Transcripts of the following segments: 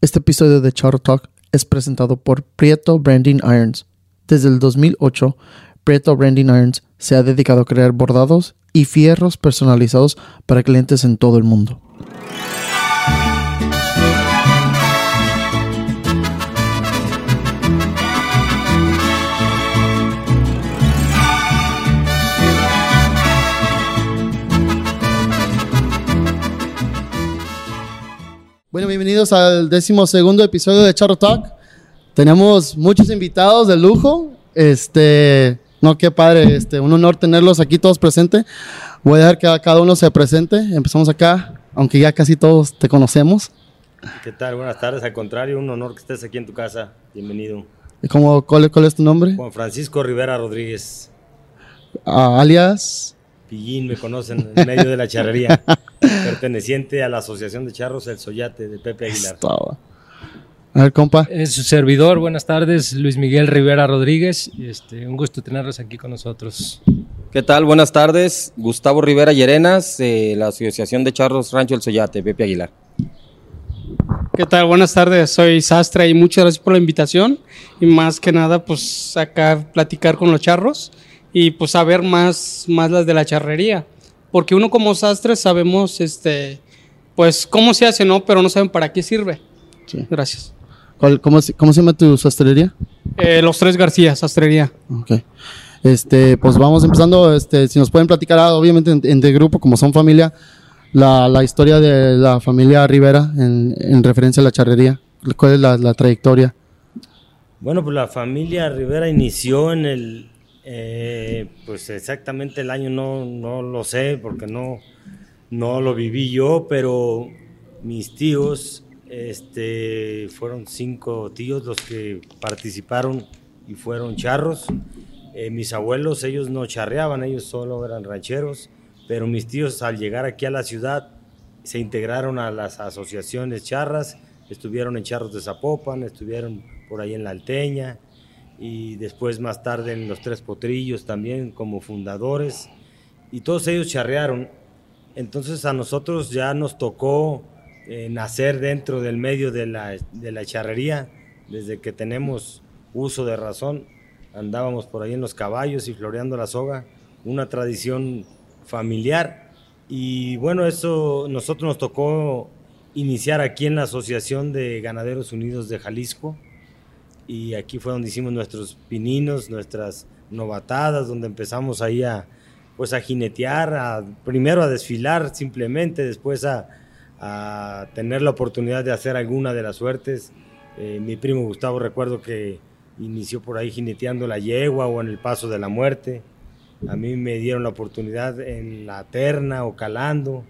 Este episodio de Charro Talk es presentado por Prieto Branding Irons. Desde el 2008, Prieto Branding Irons se ha dedicado a crear bordados y fierros personalizados para clientes en todo el mundo. Bueno, bienvenidos al décimo segundo episodio de Charro Talk. Tenemos muchos invitados de lujo. Este, no, qué padre, este, un honor tenerlos aquí todos presentes. Voy a dejar que cada uno se presente. Empezamos acá, aunque ya casi todos te conocemos. ¿Qué tal? Buenas tardes. Al contrario, un honor que estés aquí en tu casa. Bienvenido. ¿Y cómo, cuál, cuál es tu nombre? Juan Francisco Rivera Rodríguez. Ah, alias. Pillín, me conocen en medio de la charrería. perteneciente a la Asociación de Charros El Soyate de Pepe Aguilar. Estaba. A ver, compa. Es su servidor, buenas tardes, Luis Miguel Rivera Rodríguez. Este, un gusto tenerlos aquí con nosotros. ¿Qué tal? Buenas tardes. Gustavo Rivera Llerenas, de la Asociación de Charros Rancho El Soyate, Pepe Aguilar. ¿Qué tal? Buenas tardes, soy Sastre y muchas gracias por la invitación. Y más que nada, pues acá platicar con los charros y pues saber más, más las de la charrería. Porque uno como sastre sabemos, este, pues cómo se hace, ¿no? Pero no saben para qué sirve. Sí. Gracias. ¿Cuál- cómo, se- ¿Cómo se llama tu sastrería? Eh, los tres García, sastrería. Ok. Este, pues vamos empezando. Este, si nos pueden platicar, ah, obviamente en, en de grupo, como son familia, la, la historia de la familia Rivera en, en referencia a la charrería. ¿Cuál es la, la trayectoria? Bueno, pues la familia Rivera inició en el, eh, pues exactamente el año no, no lo sé porque no, no lo viví yo, pero mis tíos, este, fueron cinco tíos los que participaron y fueron charros. Eh, mis abuelos, ellos no charreaban, ellos solo eran rancheros, pero mis tíos al llegar aquí a la ciudad se integraron a las asociaciones charras, estuvieron en Charros de Zapopan, estuvieron por ahí en La Alteña y después más tarde en Los Tres Potrillos también como fundadores y todos ellos charrearon. Entonces a nosotros ya nos tocó eh, nacer dentro del medio de la, de la charrería, desde que tenemos uso de razón, andábamos por ahí en los caballos y floreando la soga, una tradición familiar. Y bueno, eso nosotros nos tocó iniciar aquí en la Asociación de Ganaderos Unidos de Jalisco. Y aquí fue donde hicimos nuestros pininos, nuestras novatadas, donde empezamos ahí a, pues a jinetear, primero a desfilar simplemente, después a, a tener la oportunidad de hacer alguna de las suertes. Eh, mi primo Gustavo recuerdo que inició por ahí jineteando la yegua o en el paso de la muerte. A mí me dieron la oportunidad en la terna o calando.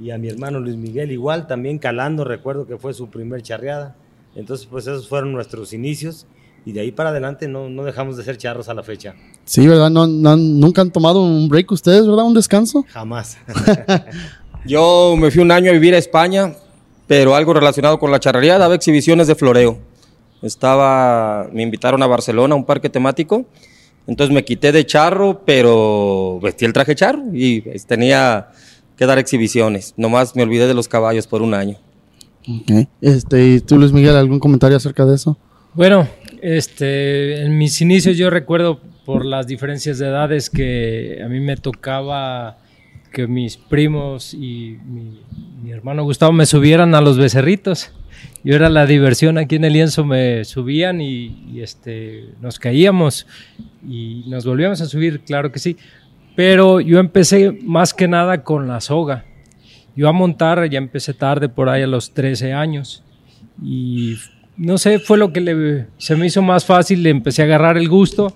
Y a mi hermano Luis Miguel igual, también calando, recuerdo que fue su primer charreada. Entonces, pues esos fueron nuestros inicios. Y de ahí para adelante no, no dejamos de ser charros a la fecha. Sí, ¿verdad? No, no- nunca han tomado un break ustedes, ¿verdad? Un descanso. Jamás. Yo me fui un año a vivir a España, pero algo relacionado con la charrería, daba exhibiciones de floreo. Estaba, me invitaron a Barcelona a un parque temático, entonces me quité de charro, pero vestí el traje charro y pues, tenía que dar exhibiciones. Nomás me olvidé de los caballos por un año. Ok. Este, ¿y tú, Luis Miguel, algún comentario acerca de eso? Bueno, este, en mis inicios yo recuerdo por las diferencias de edades que a mí me tocaba que mis primos y mi, mi hermano Gustavo me subieran a los becerritos. Yo era la diversión aquí en el lienzo, me subían y, y, este, nos caíamos y nos volvíamos a subir, claro que sí. Pero yo empecé más que nada con la soga. Yo a montar ya empecé tarde, por ahí a los 13 años. Y no sé, fue lo que le- se me hizo más fácil, le empecé a agarrar el gusto.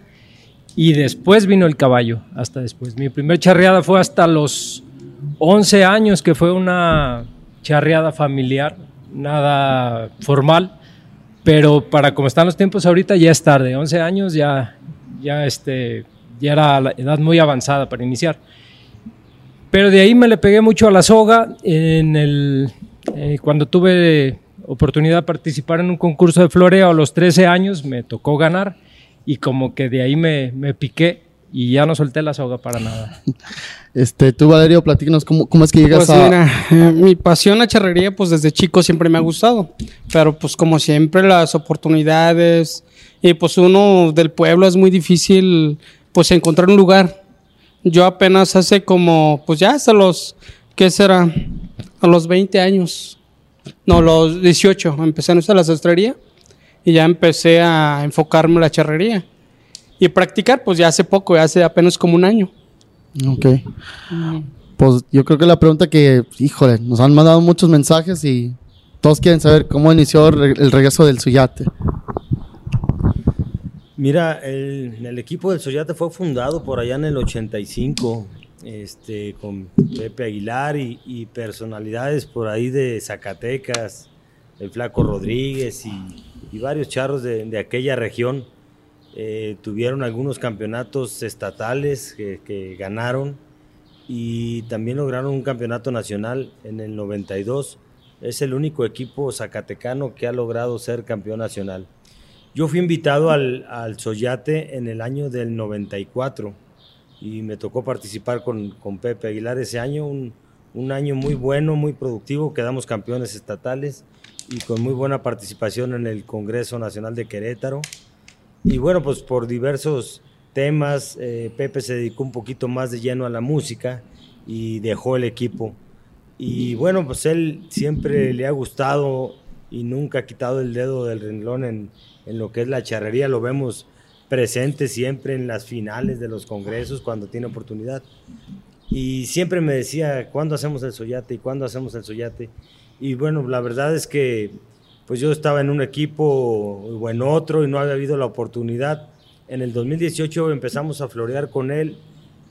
Y después vino el caballo, hasta después. Mi primer charreada fue hasta los 11 años, que fue una charreada familiar, nada formal. Pero para como están los tiempos ahorita ya es tarde, 11 años ya, ya, este, ya era la edad muy avanzada para iniciar. Pero de ahí me le pegué mucho a la soga. En el, eh, cuando tuve oportunidad de participar en un concurso de floreo a los 13 años, me tocó ganar y como que de ahí me, me piqué y ya no solté la soga para nada. Este, tú, Valerio, platícanos cómo, cómo es que llegas Pues a. mira, eh, mi pasión la charrería, pues desde chico siempre me ha gustado. Pero pues como siempre las oportunidades y pues uno del pueblo es muy difícil pues encontrar un lugar. Yo apenas hace como, pues ya hasta los, ¿qué será? A los 20 años. No, los 18 empecé en la sastrería y ya empecé a enfocarme en la charrería. Y practicar, pues ya hace poco, ya hace apenas como un año. Ok. Pues yo creo que la pregunta que, híjole, nos han mandado muchos mensajes y todos quieren saber cómo inició el regreso del Suyate. Mira, el, equipo del Soyate fue fundado por allá en el 85, este, con Pepe Aguilar y, personalidades por ahí de Zacatecas, el Flaco Rodríguez y, varios charros de, de aquella región. Eh, tuvieron algunos campeonatos estatales que, que ganaron y también lograron un campeonato nacional en el 92. Es el único equipo zacatecano que ha logrado ser campeón nacional. Yo fui invitado al, al Soyate en el año del 94 y me tocó participar con, con Pepe Aguilar ese año, un, un año muy bueno, muy productivo, quedamos campeones estatales y con muy buena participación en el Congreso Nacional de Querétaro. Y bueno, pues por diversos temas, eh, Pepe se dedicó un poquito más de lleno a la música y dejó el equipo. Y bueno, pues él siempre le ha gustado y nunca ha quitado el dedo del renglón en, en lo que es la charrería. Lo vemos presente siempre en las finales de los congresos cuando tiene oportunidad. Y siempre me decía, ¿cuándo hacemos el soyate? ¿Y cuándo hacemos el soyate? Y bueno, la verdad es que pues yo estaba en un equipo o en otro y no había habido la oportunidad. En el 2018 empezamos a florear con él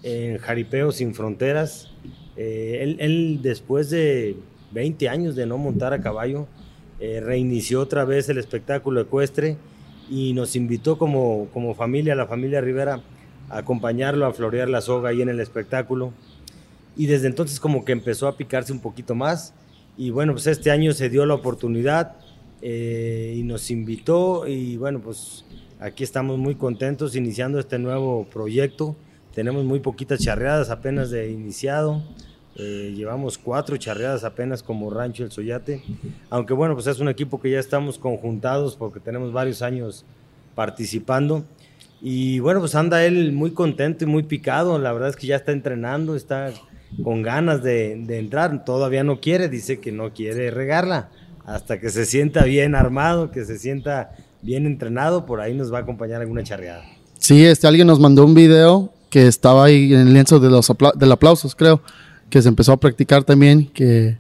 en Jaripeo Sin Fronteras. Eh, él, él, después de 20 años de no montar a caballo, eh, reinició otra vez el espectáculo ecuestre y nos invitó como, como familia, la familia Rivera, a acompañarlo a florear la soga ahí en el espectáculo. Y desde entonces como que empezó a picarse un poquito más. Y bueno, pues este año se dio la oportunidad eh, y nos invitó y bueno, pues aquí estamos muy contentos iniciando este nuevo proyecto. Tenemos muy poquitas charreadas apenas de iniciado. Eh, llevamos cuatro charreadas apenas como Rancho El Soyate. Aunque bueno, pues es un equipo que ya estamos conjuntados porque tenemos varios años participando. Y bueno, pues anda él muy contento y muy picado. La verdad es que ya está entrenando, está con ganas de, de entrar. Todavía no quiere, dice que no quiere regarla. Hasta que se sienta bien armado, que se sienta bien entrenado, por ahí nos va a acompañar alguna charreada. Sí, este, alguien nos mandó un video que estaba ahí en el lienzo de los apla del aplausos, creo, que se empezó a practicar también, que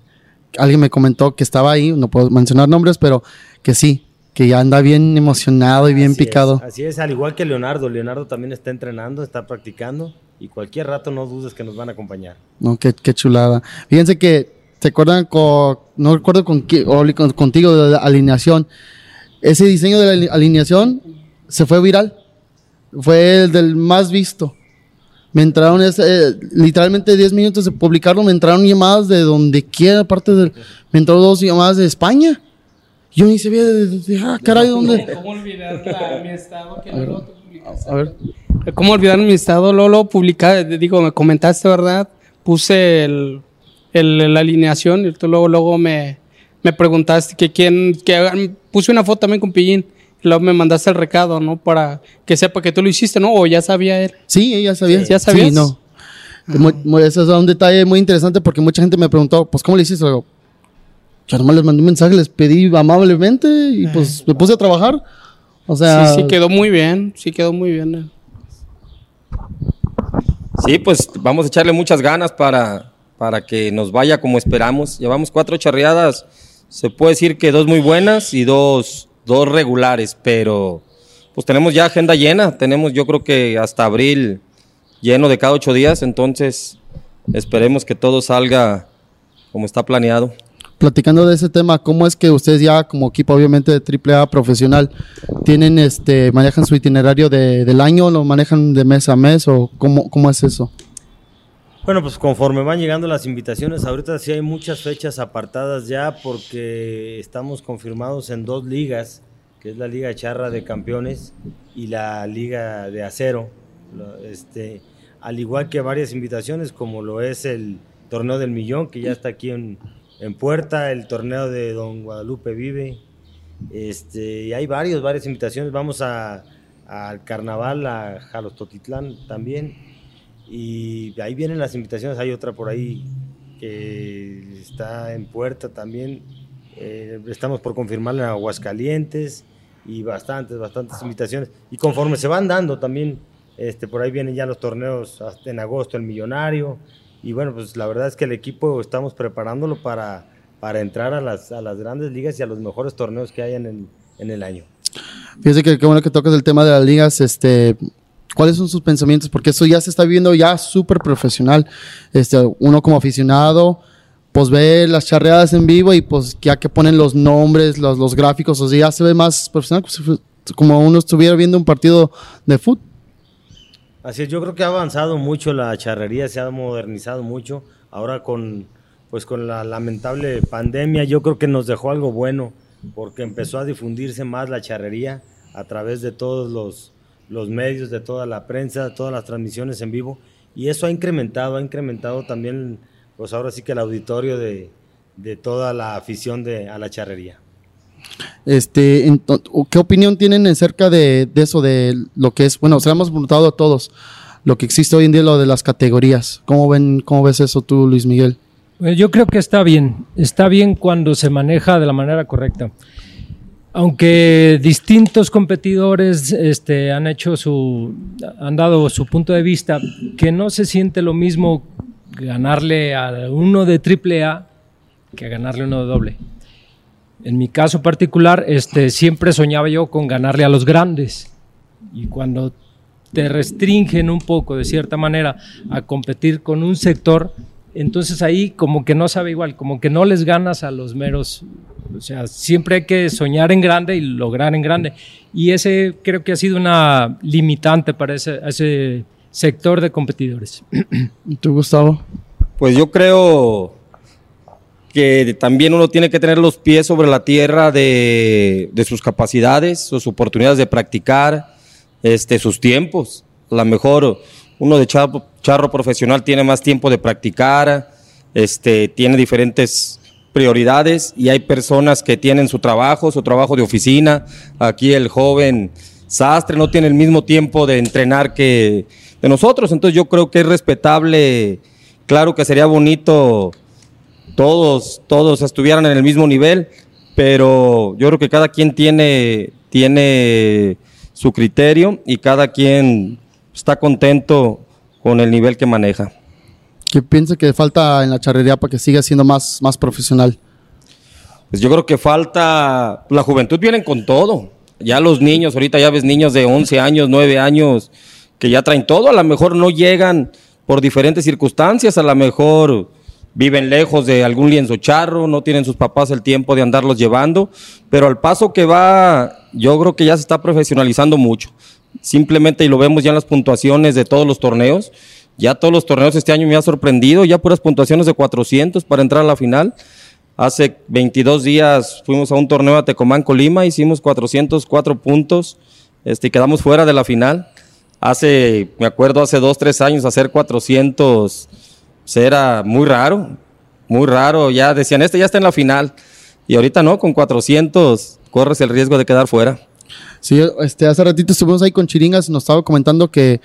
alguien me comentó que estaba ahí, no puedo mencionar nombres, pero que sí, que ya anda bien emocionado y bien así picado. Es, así es, al igual que Leonardo. Leonardo también está entrenando, está practicando y cualquier rato no dudes que nos van a acompañar. No, qué, qué chulada. Fíjense que, ¿se acuerdan con, no recuerdo con, con, contigo de la alineación? Ese diseño de la alineación se fue viral. Fue el del más visto. Me entraron, ese, literalmente 10 minutos de publicarlo, me entraron llamadas de donde quiera, aparte de, me entraron dos llamadas de España. Yo ni sabía de, de, de ah, caray, ¿dónde? ¿Cómo olvidar la, mi estado que luego tú publicaste? A ver. ¿Cómo olvidar mi estado? Lolo publica, digo, me comentaste, ¿verdad? Puse el, el, la alineación y tú luego, luego me, me preguntaste que quién, que puse una foto también con Pillín. Luego me mandaste el recado, ¿no? Para que sepa que tú lo hiciste, ¿no? O ya sabía él. Sí, ya sabía. ¿Ya sabías? Sí, no. Muy, muy, eso es un detalle muy interesante porque mucha gente me preguntó, pues, ¿cómo le hiciste? Yo, yo nomás les mandé un mensaje, les pedí amablemente y pues me puse a trabajar. O sea. Sí, sí, quedó muy bien. Sí, quedó muy bien. Sí, pues vamos a echarle muchas ganas para, para que nos vaya como esperamos. Llevamos cuatro charreadas. Se puede decir que dos muy buenas y dos, dos regulares, pero pues tenemos ya agenda llena. Tenemos yo creo que hasta abril lleno de cada ocho días, entonces esperemos que todo salga como está planeado. Platicando de ese tema, ¿cómo es que ustedes ya como equipo obviamente de AAA profesional tienen este manejan su itinerario de, del año, lo manejan de mes a mes o cómo, cómo es eso? Bueno, pues conforme van llegando las invitaciones, ahorita sí hay muchas fechas apartadas ya porque estamos confirmados en dos ligas, que es la Liga Charra de Campeones y la Liga de Acero, Este, al igual que varias invitaciones, como lo es el torneo del millón, que ya está aquí en, en puerta, el torneo de Don Guadalupe Vive. Este, y hay varios, varias invitaciones. Vamos a, al carnaval, a Jalostotitlán también. Y ahí vienen las invitaciones. Hay otra por ahí que está en puerta también. Eh, estamos por confirmarla en Aguascalientes y bastantes, bastantes invitaciones. Y conforme se van dando también, este, por ahí vienen ya los torneos en agosto, el millonario. Y bueno, pues la verdad es que el equipo estamos preparándolo para, para entrar a las, a las grandes ligas y a los mejores torneos que hay en en el año. Fíjese que qué bueno que tocas el tema de las ligas, este, ¿cuáles son sus pensamientos? Porque eso ya se está viendo ya súper profesional. Este, uno como aficionado, pues ve las charreadas en vivo y pues ya que ponen los nombres, los, los gráficos, o sea, ya se ve más profesional, pues, como uno estuviera viendo un partido de fútbol. Así es, yo creo que ha avanzado mucho la charrería, se ha modernizado mucho. Ahora con, pues con la lamentable pandemia, yo creo que nos dejó algo bueno, porque empezó a difundirse más la charrería a través de todos los, los medios, de toda la prensa, todas las transmisiones en vivo, y eso ha incrementado, ha incrementado también, pues ahora sí que el auditorio de, de toda la afición de, a la charrería. Este, ¿Qué opinión tienen acerca de, de eso, de lo que es, bueno, se lo hemos preguntado a todos, lo que existe hoy en día, lo de las categorías? ¿Cómo, ven, cómo ves eso tú, Luis Miguel? Pues yo creo que está bien, está bien cuando se maneja de la manera correcta. Aunque distintos competidores este, han hecho su, han dado su punto de vista, que no se siente lo mismo ganarle a uno de triple A que ganarle uno de doble. En mi caso particular, este, siempre soñaba yo con ganarle a los grandes. Y cuando te restringen un poco, de cierta manera, a competir con un sector, entonces ahí como que no sabe igual, como que no les ganas a los meros. O sea, siempre hay que soñar en grande y lograr en grande. Y ese creo que ha sido una limitante para ese, ese sector de competidores. ¿Y tú, Gustavo? Pues yo creo que también uno tiene que tener los pies sobre la tierra de, de sus capacidades, sus oportunidades de practicar, este, sus tiempos. A lo mejor uno de charro, profesional tiene más tiempo de practicar, este, tiene diferentes prioridades y hay personas que tienen su trabajo, su trabajo de oficina. Aquí el joven sastre no tiene el mismo tiempo de entrenar que de nosotros, entonces yo creo que es respetable, claro que sería bonito todos, todos estuvieran en el mismo nivel, pero yo creo que cada quien tiene, tiene su criterio y cada quien está contento con el nivel que maneja. ¿Qué piensa que falta en la charrería para que siga siendo más, más profesional? Pues yo creo que falta, la juventud vienen con todo. Ya los niños, ahorita ya ves niños de 11 años, 9 años, que ya traen todo, a lo mejor no llegan por diferentes circunstancias, a lo mejor viven lejos de algún lienzo charro, no tienen sus papás el tiempo de andarlos llevando, pero al paso que va, yo creo que ya se está profesionalizando mucho. Simplemente, y lo vemos ya en las puntuaciones de todos los torneos, ya todos los torneos este año me ha sorprendido, ya puras puntuaciones de 400 para entrar a la final. Hace 22 días fuimos a un torneo a Tecomán, Colima, hicimos 404 puntos este, quedamos fuera de la final. Hace, me acuerdo, hace dos, tres años hacer 400 pues, era muy raro, muy raro. Ya decían, este ya está en la final. Y ahorita no, con 400 corres el riesgo de quedar fuera. Sí, este, hace ratito estuvimos ahí con Chiringas, nos estaba comentando que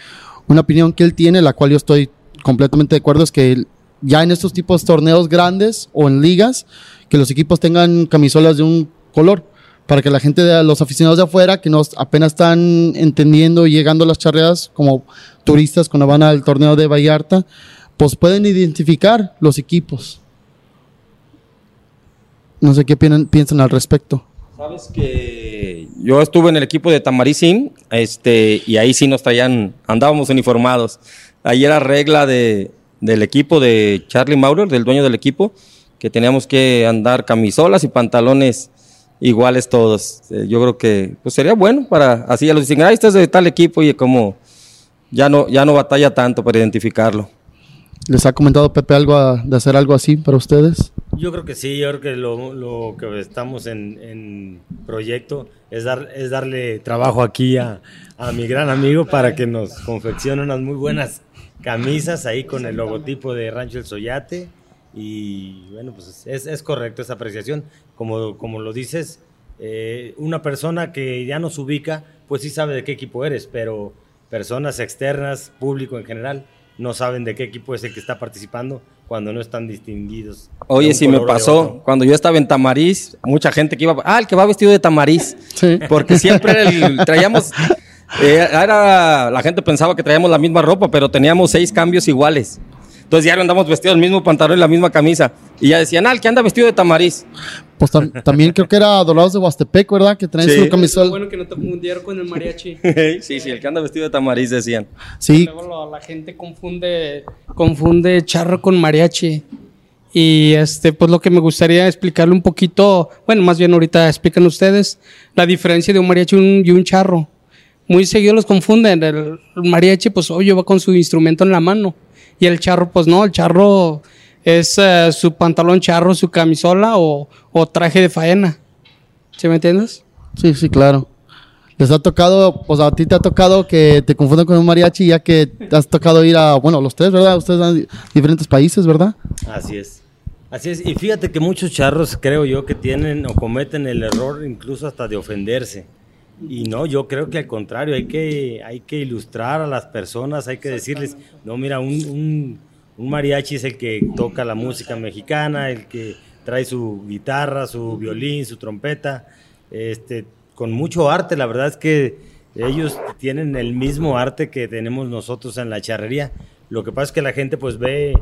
una opinión que él tiene, la cual yo estoy completamente de acuerdo, es que ya en estos tipos de torneos grandes o en ligas, que los equipos tengan camisolas de un color, para que la gente, de los aficionados de afuera, que nos apenas están entendiendo y llegando a las charreadas como turistas cuando van al torneo de Vallarta, pues pueden identificar los equipos. No sé qué piensan, piensan al respecto. Sabes que yo estuve en el equipo de Tamaricín, este, y ahí sí nos traían, andábamos uniformados. Ahí era regla de, del equipo de Charlie Maurer, del dueño del equipo, que teníamos que andar camisolas y pantalones iguales todos. Eh, yo creo que pues sería bueno para así ya los dicen, ah, este es de tal equipo y como ya no, ya no batalla tanto para identificarlo. ¿Les ha comentado Pepe algo de hacer algo así para ustedes? Yo creo que sí, yo creo que lo, que estamos en, en proyecto es, dar, es darle trabajo aquí a, a mi gran amigo para que nos confeccione unas muy buenas camisas ahí con el logotipo de Rancho El Soyate. Y bueno, pues es, es correcto esa apreciación. Como, como lo dices, eh, una persona que ya nos ubica, pues sí sabe de qué equipo eres, pero personas externas, público en general, no saben de qué equipo es el que está participando cuando no están distinguidos. Oye, si me pasó, cuando yo estaba en Tamariz, mucha gente que iba, ah, el que va vestido de Tamariz. Sí. Porque siempre el- traíamos, eh, era, la gente pensaba que traíamos la misma ropa, pero teníamos seis cambios iguales. Entonces diario andamos vestidos el mismo pantalón y la misma camisa. Y ya decían, ah, el que anda vestido de Tamariz. Pues tam- también creo que era Dorados de Huastepec, ¿verdad? Que traen Sí. su camisol. Bueno que no te confundieron con el mariachi. sí, sí, el que anda vestido de Tamariz decían. Sí, Luego lo- la gente confunde, confunde charro con mariachi. Y este, pues lo que me gustaría explicarle un poquito, bueno, más bien ahorita explican ustedes la diferencia de un mariachi y un, y un charro. Muy seguido los confunden. El, el mariachi, pues obvio, va con su instrumento en la mano. Y el charro, pues no, el charro es eh, su pantalón charro, su camisola o, o traje de faena. ¿Sí me entiendes? sí, sí, claro. Les ha tocado, pues a ti te ha tocado que te confundan con un mariachi, ya que has tocado ir a, bueno, los tres, ¿verdad? Ustedes van a diferentes países, ¿verdad? Así es. Así es. Y fíjate que muchos charros creo yo que tienen o cometen el error incluso hasta de ofenderse. Y no, yo creo que al contrario, hay que, hay que ilustrar a las personas, hay que decirles, no, mira, un, un, mariachi es el que toca la música mexicana, el que trae su guitarra, su violín, su trompeta, este, con mucho arte, la verdad es que ellos tienen el mismo arte que tenemos nosotros en la charrería. Lo que pasa es que la gente pues ve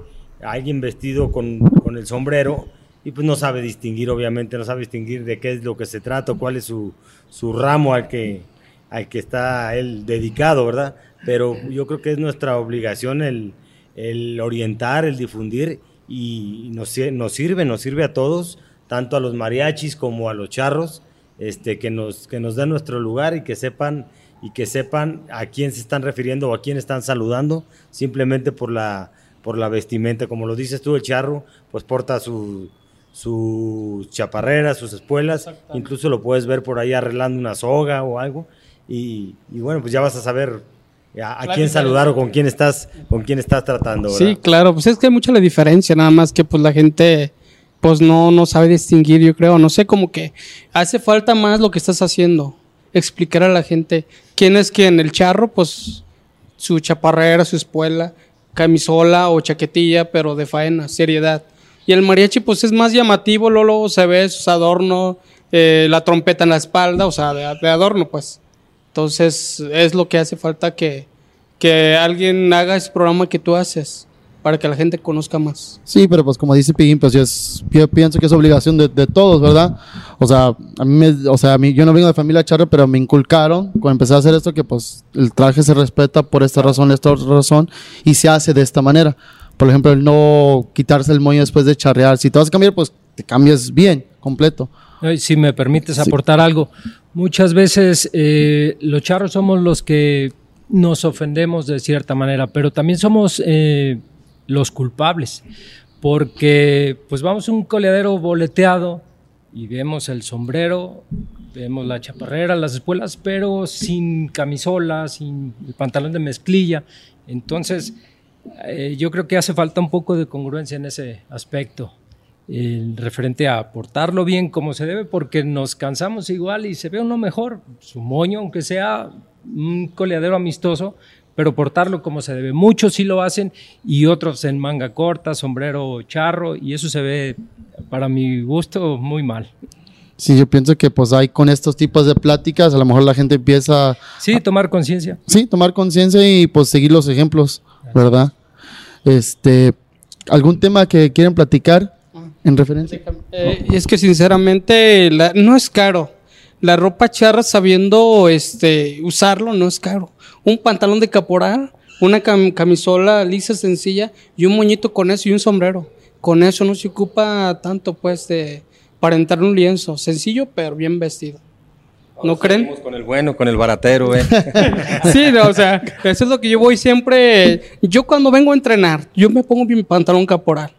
a alguien vestido con, con el sombrero y pues no sabe distinguir, obviamente, no sabe distinguir de qué es lo que se trata, cuál es su, su ramo al que, al que está él dedicado, ¿verdad? Pero yo creo que es nuestra obligación el, el orientar, el difundir y nos sirve, nos sirve a todos, tanto a los mariachis como a los charros, este, que, nos, que nos den nuestro lugar y que sepan y que sepan a quién se están refiriendo o a quién están saludando, simplemente por la, por la vestimenta. Como lo dices tú, el charro, pues porta su, sus chaparreras, sus espuelas, incluso lo puedes ver por ahí arreglando una soga o algo, y, y bueno, pues ya vas a saber a, a quién saludar o con quién estás, con quién estás tratando. Sí, claro, pues es que hay mucha la diferencia, nada más que pues la gente pues no, no sabe distinguir, yo creo, no sé, como que hace falta más lo que estás haciendo, explicar a la gente quién es quién, el charro, pues su chaparrera, su espuela, camisola o chaquetilla, pero de faena, seriedad. Y el mariachi pues es más llamativo, luego se ve sus adornos, eh, la trompeta en la espalda, o sea, de, adorno pues. Entonces es lo que hace falta que, que alguien haga ese programa que tú haces para que la gente conozca más. Sí, pero pues como dice Piguín, pues yo, pienso que es obligación de, todos, ¿verdad? O sea, a mí, me- o sea, a mí, yo no vengo de familia charro, pero me inculcaron cuando empecé a hacer esto que pues el traje se respeta por esta razón, esta razón, y se hace de esta manera. Por ejemplo, el no quitarse el moño después de charrear. Si te vas a cambiar, pues te cambias bien, completo. Si me permites aportar algo, muchas veces eh, los charros somos los que nos ofendemos de cierta manera, pero también somos eh, los culpables, porque pues vamos a un coleadero boleteado y vemos el sombrero, vemos la chaparrera, las espuelas, pero sin camisola, sin el pantalón de mezclilla. Entonces, eh, yo creo que hace falta un poco de congruencia en ese aspecto el referente a portarlo bien como se debe, porque nos cansamos igual y se ve uno mejor, su moño, aunque sea un coleadero amistoso, pero portarlo como se debe. Muchos sí lo hacen y otros en manga corta, sombrero charro, y eso se ve, para mi gusto, muy mal. Sí, yo pienso que pues hay con estos tipos de pláticas, a lo mejor la gente empieza, Sí, tomar conciencia. sí, tomar conciencia y pues seguir los ejemplos, ¿verdad? Este, ¿algún tema que quieren platicar en referencia? Eh, es que sinceramente la- no es caro. La ropa charra sabiendo este, usarlo no es caro. Un pantalón de caporal, una cam- camisola lisa, sencilla y un moñito con eso y un sombrero. Con eso no se ocupa tanto pues de para entrar en un lienzo. Sencillo pero bien vestido. ¿No creen? Con el bueno, con el baratero, eh. Sí, no, o sea, eso es lo que yo voy siempre. Yo cuando vengo a entrenar, yo me pongo mi pantalón caporal.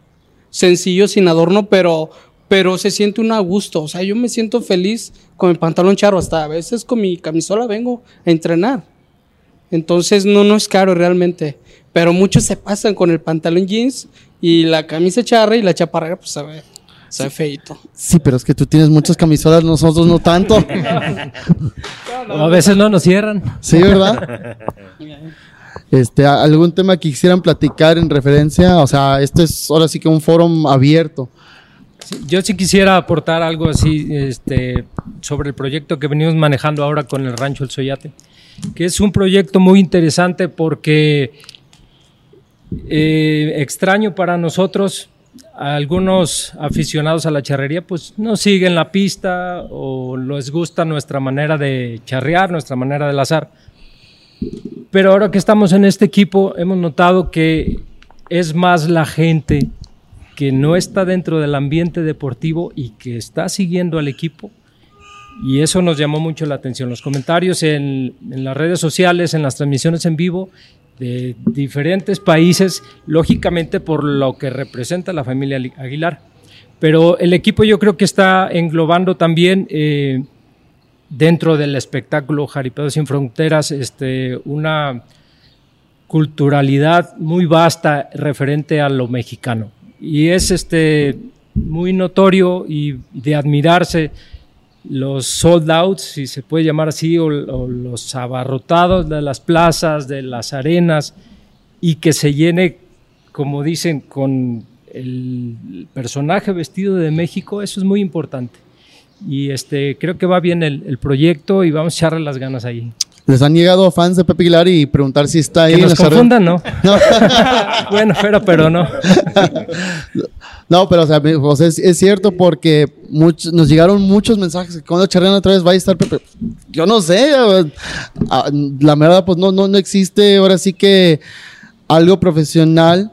Sencillo, sin adorno, pero, pero se siente un a gusto. O sea, yo me siento feliz con mi pantalón charro. Hasta a veces con mi camisola vengo a entrenar. Entonces, no, no es caro realmente. Pero muchos se pasan con el pantalón jeans y la camisa charra y la chaparra, pues a ver, ve feito. Sí, pero es que tú tienes muchas camisolas, nosotros no tanto. A veces no nos cierran. Sí, ¿verdad? Este, ¿a- ¿algún tema que quisieran platicar en referencia? O sea, esto es ahora sí que un foro abierto. Sí, Yo sí quisiera aportar algo así este, sobre el proyecto que venimos manejando ahora con el Rancho El Soyate, que es un proyecto muy interesante porque eh, extraño para nosotros, algunos aficionados a la charrería, pues no siguen la pista o les gusta nuestra manera de charrear, nuestra manera de lazar. Pero ahora que estamos en este equipo, hemos notado que es más la gente que no está dentro del ambiente deportivo y que está siguiendo al equipo. Y eso nos llamó mucho la atención. Los comentarios en, en las redes sociales, en las transmisiones en vivo de diferentes países, lógicamente por lo que representa la familia Li- Aguilar. Pero el equipo yo creo que está englobando también eh, dentro del espectáculo Jaripeos sin Fronteras este, una culturalidad muy vasta referente a lo mexicano. Y es este, muy notorio y de admirarse los sold outs, si se puede llamar así, o, o los abarrotados de las plazas, de las arenas, y que se llene, como dicen, con el personaje vestido de México, eso es muy importante. Y este, creo que va bien el, el proyecto y vamos a echarle las ganas ahí. Les han llegado fans de Pepe Aguilar y preguntar si está ahí Que en nos confundan, ¿no? bueno, pero, pero no. No, pero o sea, me- o sea, es, es cierto porque nos llegaron muchos mensajes que cuando charrean otra vez va a estar Pepe. Yo no sé, ah, la verdad pues no, no, no existe ahora sí que algo profesional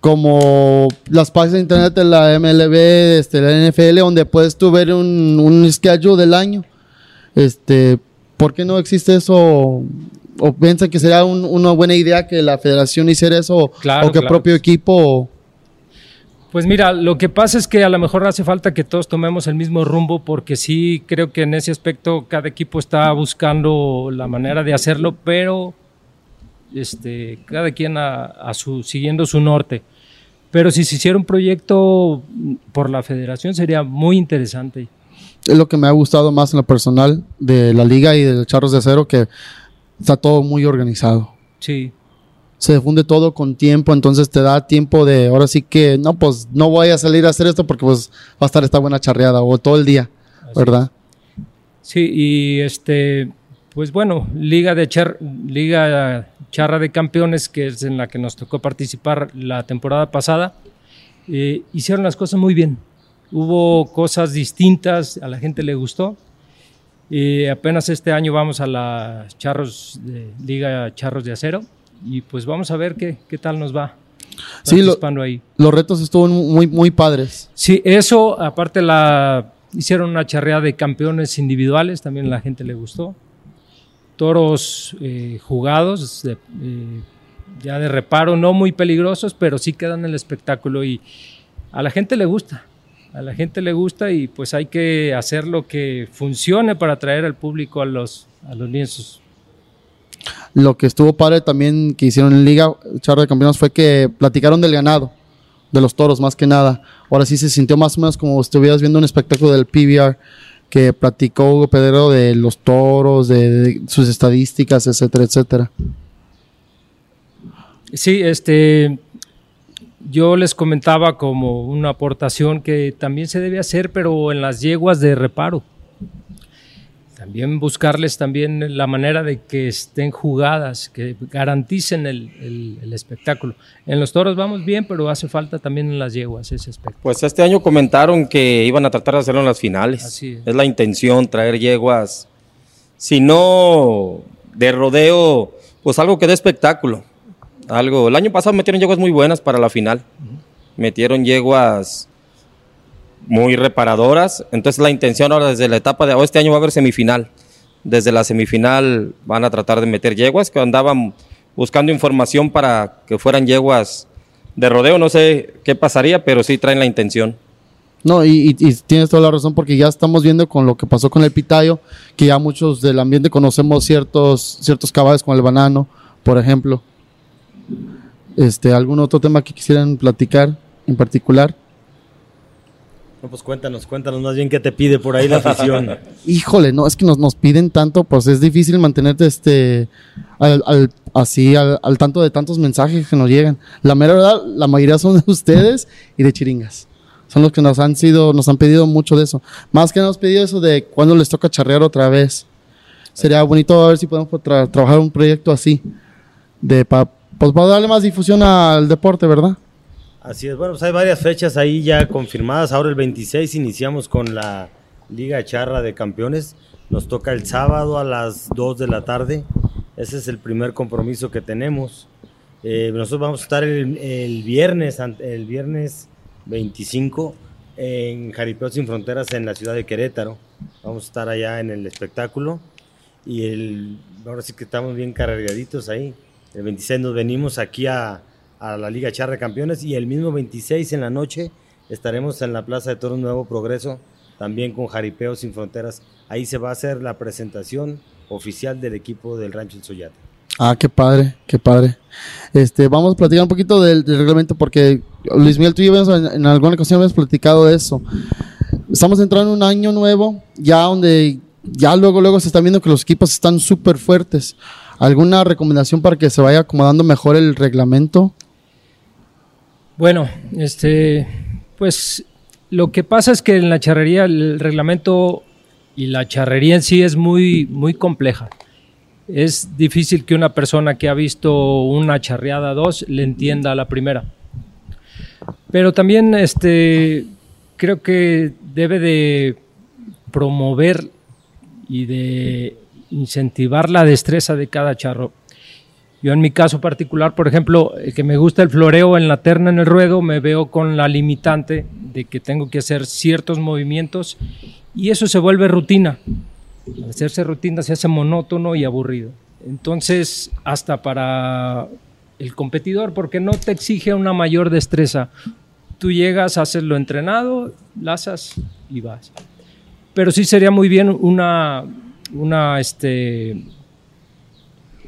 como las páginas de internet de la MLB, este, la NFL, donde puedes tú ver un, un schedule del año. Este, ¿por qué no existe eso? ¿O piensan que sería un- una buena idea que la federación hiciera eso? Claro, ¿O que el claro. propio equipo... Pues mira, lo que pasa es que a lo mejor hace falta que todos tomemos el mismo rumbo porque sí creo que en ese aspecto cada equipo está buscando la manera de hacerlo, pero este, cada quien a, a su, siguiendo su norte. Pero si se hiciera un proyecto por la federación sería muy interesante. es lo que me ha gustado más en lo personal de la liga y de los charros de acero, que está todo muy organizado. Sí, Se funde todo con tiempo, entonces te da tiempo de, ahora sí que, no, pues no voy a salir a hacer esto porque pues va a estar esta buena charreada o todo el día, ¿verdad? Sí, y este, pues bueno, Liga de Char- Liga Charra de Campeones, que es en la que nos tocó participar la temporada pasada, eh, hicieron las cosas muy bien. Hubo cosas distintas, a la gente le gustó. Y apenas este año vamos a la Charros de, Liga Charros de Acero y pues vamos a ver qué, qué tal nos va. Sí, lo- ahí. Los retos estuvo muy, muy padres. Sí, eso, aparte la hicieron una charreada de campeones individuales, también la gente le gustó. Toros eh, jugados, de- eh, ya de reparo, no muy peligrosos, pero sí quedan en el espectáculo y a la gente le gusta. A la gente le gusta y pues hay que hacer lo que funcione para atraer al público a los, a los lienzos. Lo que estuvo padre también que hicieron en Liga Charro de Campeones fue que platicaron del ganado, de los toros más que nada. Ahora sí se sintió más o menos como estuvieras viendo un espectáculo del PBR que platicó Hugo Pedrero de los toros, de, de sus estadísticas, etcétera, etcétera. Sí, este, yo les comentaba como una aportación que también se debe hacer, pero en las yeguas de reparo. También buscarles también la manera de que estén jugadas, que garanticen el, el- el espectáculo. En los toros vamos bien, pero hace falta también en las yeguas ese aspecto. Pues este año comentaron que iban a tratar de hacerlo en las finales. Así es. es. la intención, traer yeguas. Si no de rodeo, pues algo que dé espectáculo. Algo. El año pasado metieron yeguas muy buenas para la final. Metieron yeguas muy reparadoras. Entonces la intención ahora desde la etapa de oh, este año va a haber semifinal. desde la semifinal van a tratar de meter yeguas, que andaban buscando información para que fueran yeguas de rodeo, no sé qué pasaría, pero sí traen la intención. No, y, y- tienes toda la razón porque ya estamos viendo con lo que pasó con el pitayo, que ya muchos del ambiente conocemos ciertos, ciertos caballos como el banano, por ejemplo. Este, ¿Algún otro tema que quisieran platicar en particular? No, pues cuéntanos, cuéntanos más bien qué te pide por ahí la afición. Híjole, no, es que nos, nos piden tanto, pues es difícil mantenerte este, al, así al, al tanto de tantos mensajes que nos llegan. La mera verdad, la mayoría son de ustedes y de chiringas. Son los que nos han sido, nos han pedido mucho de eso. Más que nos han pedido eso de cuándo les toca charrear otra vez. Sería bonito a ver si podemos tra- trabajar un proyecto así. De pa- pues para darle más difusión al deporte, ¿verdad? Así es, bueno, pues hay varias fechas ahí ya confirmadas. Ahora el 26 iniciamos con la Liga Charra de Campeones. Nos toca el sábado a las 2 de la tarde. Ese es el primer compromiso que tenemos. Eh, nosotros vamos a estar el, viernes, el viernes 25 en Jaripeo Sin Fronteras en la ciudad de Querétaro. Vamos a estar allá en el espectáculo. Y ahora sí que estamos bien cargaditos ahí. El 26 nos venimos aquí a, a la Liga Charra Campeones y el mismo 26 en la noche estaremos en la Plaza de Toros Nuevo Progreso, también con Jaripeo Sin Fronteras. Ahí se va a hacer la presentación oficial del equipo del Rancho El Soyate. Ah, qué padre, qué padre. Este, vamos a platicar un poquito del, reglamento porque Luis Miguel, tú y yo en, en alguna ocasión habíamos platicado de eso. Estamos entrando en un año nuevo, ya donde ya luego luego se están viendo que los equipos están súper fuertes. ¿Alguna recomendación para que se vaya acomodando mejor el reglamento? Bueno, este, pues lo que pasa es que en la charrería el reglamento y la charrería en sí es muy, muy compleja. Es difícil que una persona que ha visto una charreada dos le entienda a la primera. Pero también este, creo que debe de promover y de incentivar la destreza de cada charro. Yo en mi caso particular, por ejemplo, que me gusta el floreo en la terna en el ruedo, me veo con la limitante de que tengo que hacer ciertos movimientos y eso se vuelve rutina. Al hacerse rutina se hace monótono y aburrido. Entonces, hasta para el competidor, porque no te exige una mayor destreza. Tú llegas, haces lo entrenado, lazas y vas. Pero sí sería muy bien una, una este,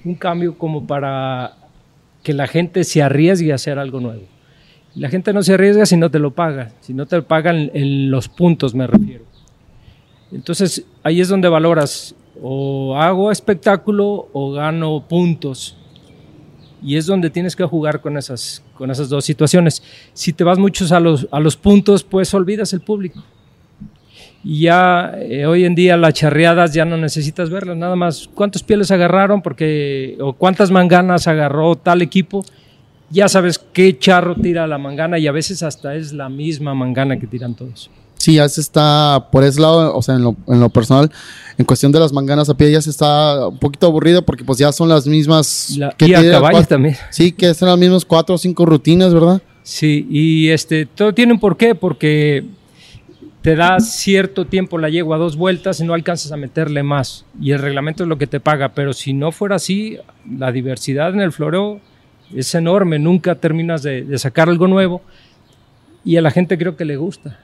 un cambio como para que la gente se arriesgue a hacer algo nuevo. La gente no se arriesga si no te lo paga, si no te lo pagan los puntos me refiero. Entonces ahí es donde valoras o hago espectáculo o gano puntos. Y es donde tienes que jugar con esas, con esas dos situaciones. Si te vas muchos a los, a los puntos, pues olvidas el público. Y ya eh, hoy en día las charreadas ya no necesitas verlas, nada más cuántos pieles agarraron porque o cuántas manganas agarró tal equipo, ya sabes qué charro tira la mangana y a veces hasta es la misma mangana que tiran todos. Sí, ya se está por ese lado, o sea, en lo, en lo personal, en cuestión de las manganas a pie ya se está un poquito aburrido porque pues ya son las mismas... La- que y a caballo también. Sí, que son las mismas cuatro o cinco rutinas, ¿verdad? Sí, y este, todo tiene un porqué, porque te da cierto tiempo la yegua dos vueltas y no alcanzas a meterle más. Y el reglamento es lo que te paga, pero si no fuera así, la diversidad en el floreo es enorme, nunca terminas de, de sacar algo nuevo. Y a la gente creo que le gusta.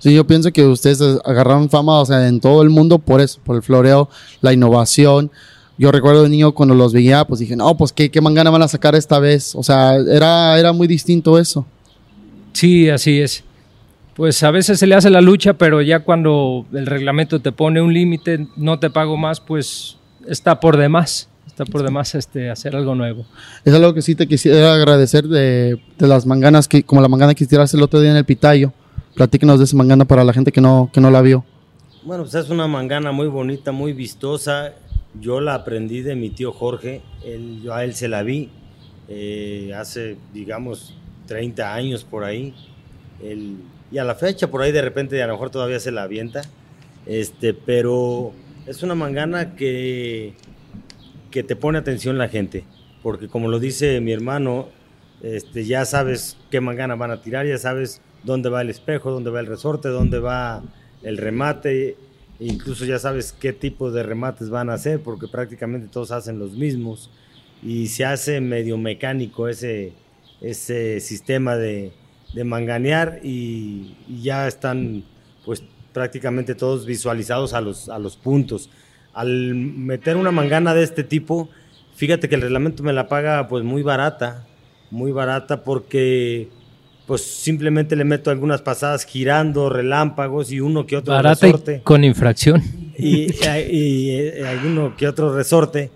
Sí, yo pienso que ustedes agarraron fama, o sea, en todo el mundo por eso, por el floreo, la innovación. Yo recuerdo de niño cuando los veía, pues dije, no, pues qué, qué mangana van a sacar esta vez. O sea, era, era muy distinto eso. Sí, así es. Pues a veces se le hace la lucha, pero ya cuando el reglamento te pone un límite, no te pago más, pues está por demás. Está por demás este, hacer algo nuevo. Es algo que sí te quisiera agradecer de, de las manganas, que, como la mangana que tiraste el otro día en el Pitayo. Platíquenos de esa mangana para la gente que no, que no la vio. Bueno, pues es una mangana muy bonita, muy vistosa. Yo la aprendí de mi tío Jorge, él, yo a él se la vi eh, hace, digamos, 30 años por ahí. Él- y a la fecha, por ahí de repente, a lo mejor todavía se la avienta. Este, pero es una mangana que, que te pone atención la gente. Porque como lo dice mi hermano, este, ya sabes qué mangana van a tirar, ya sabes dónde va el espejo, dónde va el resorte, dónde va el remate. incluso ya sabes qué tipo de remates van a hacer, porque prácticamente todos hacen los mismos, y se hace medio mecánico ese, ese sistema de, de manganear y, y ya están pues prácticamente todos visualizados a los, a los puntos. Al meter una mangana de este tipo, fíjate que el reglamento me la paga pues muy barata, muy barata porque pues simplemente le meto algunas pasadas girando, relámpagos y uno que otro Barata resorte. y con infracción. Y, y, alguno que otro resorte.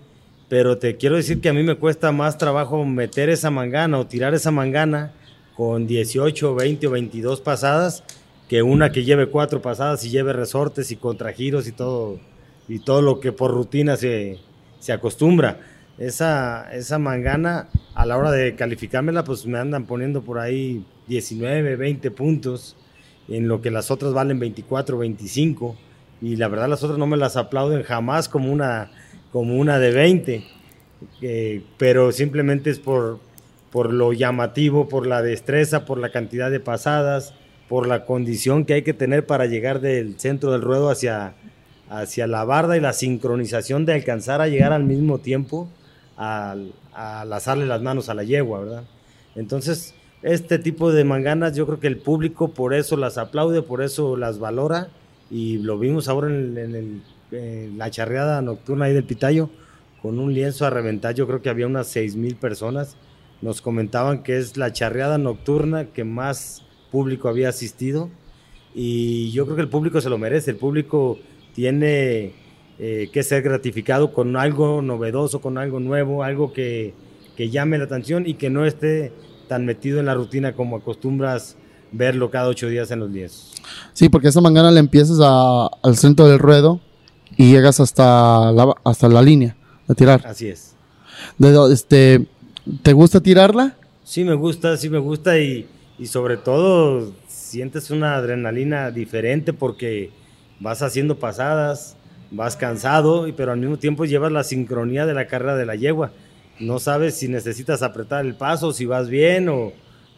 Pero te quiero decir que a mí me cuesta más trabajo meter esa mangana o tirar esa mangana con 18, 20 o 22 pasadas que una que lleve cuatro pasadas y lleve resortes y contragiros y todo, y todo lo que por rutina se, se acostumbra. Esa, esa mangana, a la hora de calificármela, pues me andan poniendo por ahí 19, 20 puntos, en lo que las otras valen 24, 25. Y la verdad las otras no me las aplauden jamás como una, como una de 20. Eh, pero simplemente es por, por lo llamativo, por la destreza, por la cantidad de pasadas, por la condición que hay que tener para llegar del centro del ruedo hacia, hacia la barda y la sincronización de alcanzar a llegar al mismo tiempo al, a lazarle las manos a la yegua, ¿verdad? Entonces, este tipo de manganas yo creo que el público por eso las aplaude, por eso las valora y lo vimos ahora en, en la charreada nocturna ahí del Pitayo con un lienzo a reventar, yo creo que había unas seis mil personas, nos comentaban que es la charreada nocturna que más público había asistido y yo creo que el público se lo merece, el público tiene eh, que ser gratificado con algo novedoso, con algo nuevo, algo que, que, llame la atención y que no esté tan metido en la rutina como acostumbras verlo cada ocho días en los lienzos. Sí, porque esa mañana le empiezas a, al centro del ruedo y llegas hasta la, hasta la línea a tirar. Así es. De, este, ¿Te gusta tirarla? Sí, me gusta, sí me gusta y, y sobre todo sientes una adrenalina diferente porque vas haciendo pasadas, vas cansado, pero al mismo tiempo llevas la sincronía de la carrera de la yegua. No sabes si necesitas apretar el paso, si vas bien o,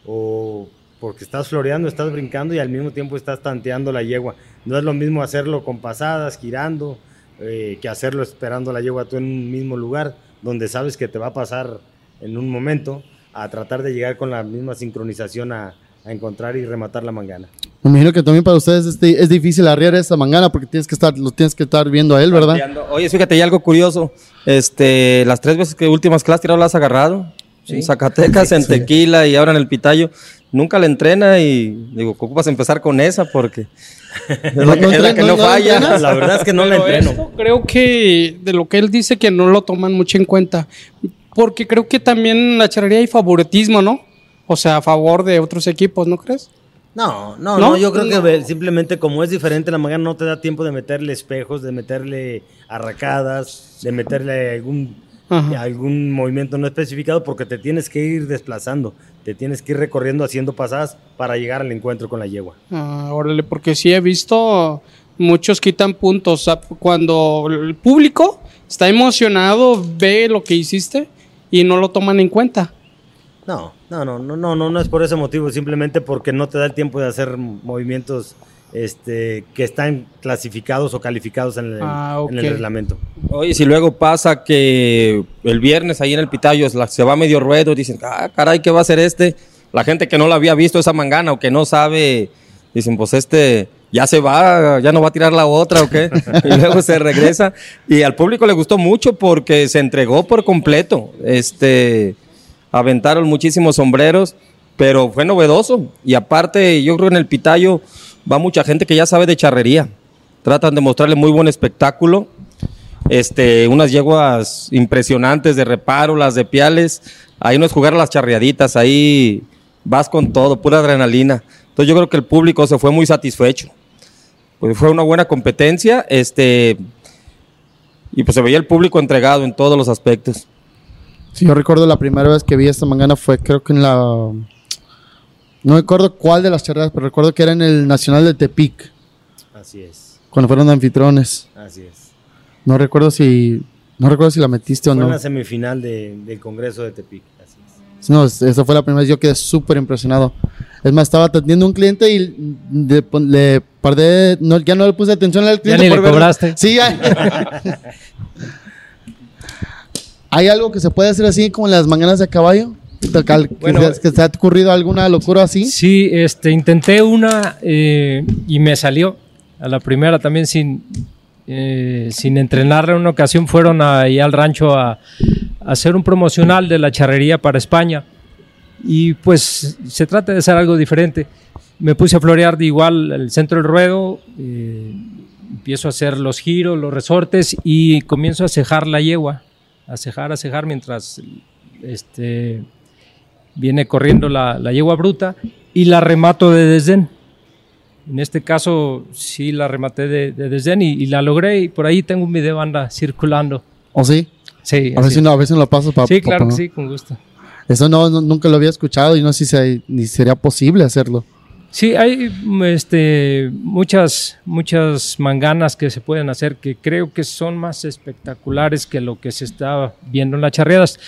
o porque estás floreando, estás brincando y al mismo tiempo estás tanteando la yegua. No es lo mismo hacerlo con pasadas, girando, eh, que hacerlo esperando la yegua tú en un mismo lugar, donde sabes que te va a pasar en un momento, a tratar de llegar con la misma sincronización a, a encontrar y rematar la mangana. Me imagino que también para ustedes es, es difícil arriar esa mangana porque tienes que estar, lo tienes que estar viendo a él, ¿verdad? Oye, fíjate, hay algo curioso. Este, las tres veces que últimas que has tirado las has agarrado. ¿Sí? En Zacatecas, en Tequila y ahora en el Pitayo. Nunca la entrena y digo, ocupas empezar con esa porque es la, no, es la que no, no falla. la verdad es que no Pero la entreno. esto creo que de lo que él dice que no lo toman mucho en cuenta. Porque creo que también en la charrería hay favoritismo, ¿no? O sea, a favor de otros equipos, ¿no crees? No, no, no, no, yo creo no. que simplemente como es diferente la mangana no te da tiempo de meterle espejos, de meterle arracadas, de meterle algún, algún movimiento no especificado porque te tienes que ir desplazando, te tienes que ir recorriendo haciendo pasadas para llegar al encuentro con la yegua. Ah, órale, porque sí he visto muchos quitan puntos cuando el público está emocionado, ve lo que hiciste y no lo toman en cuenta. No, no, no, no, no, no, no es por ese motivo, simplemente porque no te da el tiempo de hacer movimientos este, que están clasificados o calificados en el, ah, okay. en el reglamento. Oye, si luego pasa que el viernes ahí en el Pitayo se va medio ruedo, dicen, ah, caray, ¿qué va a hacer este? La gente que no la había visto esa mangana o que no sabe, dicen, pues este ya se va, ya no va a tirar la otra o qué, y luego se regresa. Y al público le gustó mucho porque se entregó por completo. Este aventaron muchísimos sombreros, pero fue novedoso. Y aparte, yo creo que en el Pitayo va mucha gente que ya sabe de charrería. Tratan de mostrarle muy buen espectáculo. Este, unas yeguas impresionantes de reparo, las de piales. Ahí no es jugar a las charreaditas, ahí vas con todo, pura adrenalina. Entonces yo creo que el público se fue muy satisfecho. Pues fue una buena competencia, este, y pues se veía el público entregado en todos los aspectos. Sí, yo recuerdo la primera vez que vi esta mangana fue creo que en la... No recuerdo cuál de las charreadas, pero recuerdo que era en el Nacional de Tepic. Así es. Cuando fueron anfitriones. Así es. No recuerdo si... No recuerdo si la metiste fue o no. en la semifinal de, del Congreso de Tepic. No, es- esa fue la primera vez, yo quedé súper impresionado. Es más, estaba atendiendo a un cliente y le no, ya no le puse atención al cliente. ni por le verlo. cobraste. Sí, ya. ¿Hay algo que se puede hacer así como en las mañanas de caballo? ¿Que, cal- que Bueno, se- que te ha ocurrido alguna locura así? Sí, este, intenté una eh, y me salió. A la primera también sin, eh, sin entrenarla en una ocasión fueron ahí al rancho a, a hacer un promocional de la charrería para España. Y pues se trata de hacer algo diferente. Me puse a florear de igual el centro del ruedo, eh, empiezo a hacer los giros, los resortes y comienzo a cejar la yegua, a cejar, a cejar mientras este, viene corriendo la, la yegua bruta y la remato de desdén. En este caso sí la rematé de, de desdén y, y la logré y por ahí tengo un video anda circulando. ¿O sí? Sí, A ver si no, a ver si lo paso para sí, claro que sí, con gusto. Eso no, no- nunca lo había escuchado y no sé si se- ni sería posible hacerlo. Sí, hay mm, este, muchas, muchas manganas que se pueden hacer que creo que son más espectaculares que lo que se está viendo en las charreadas.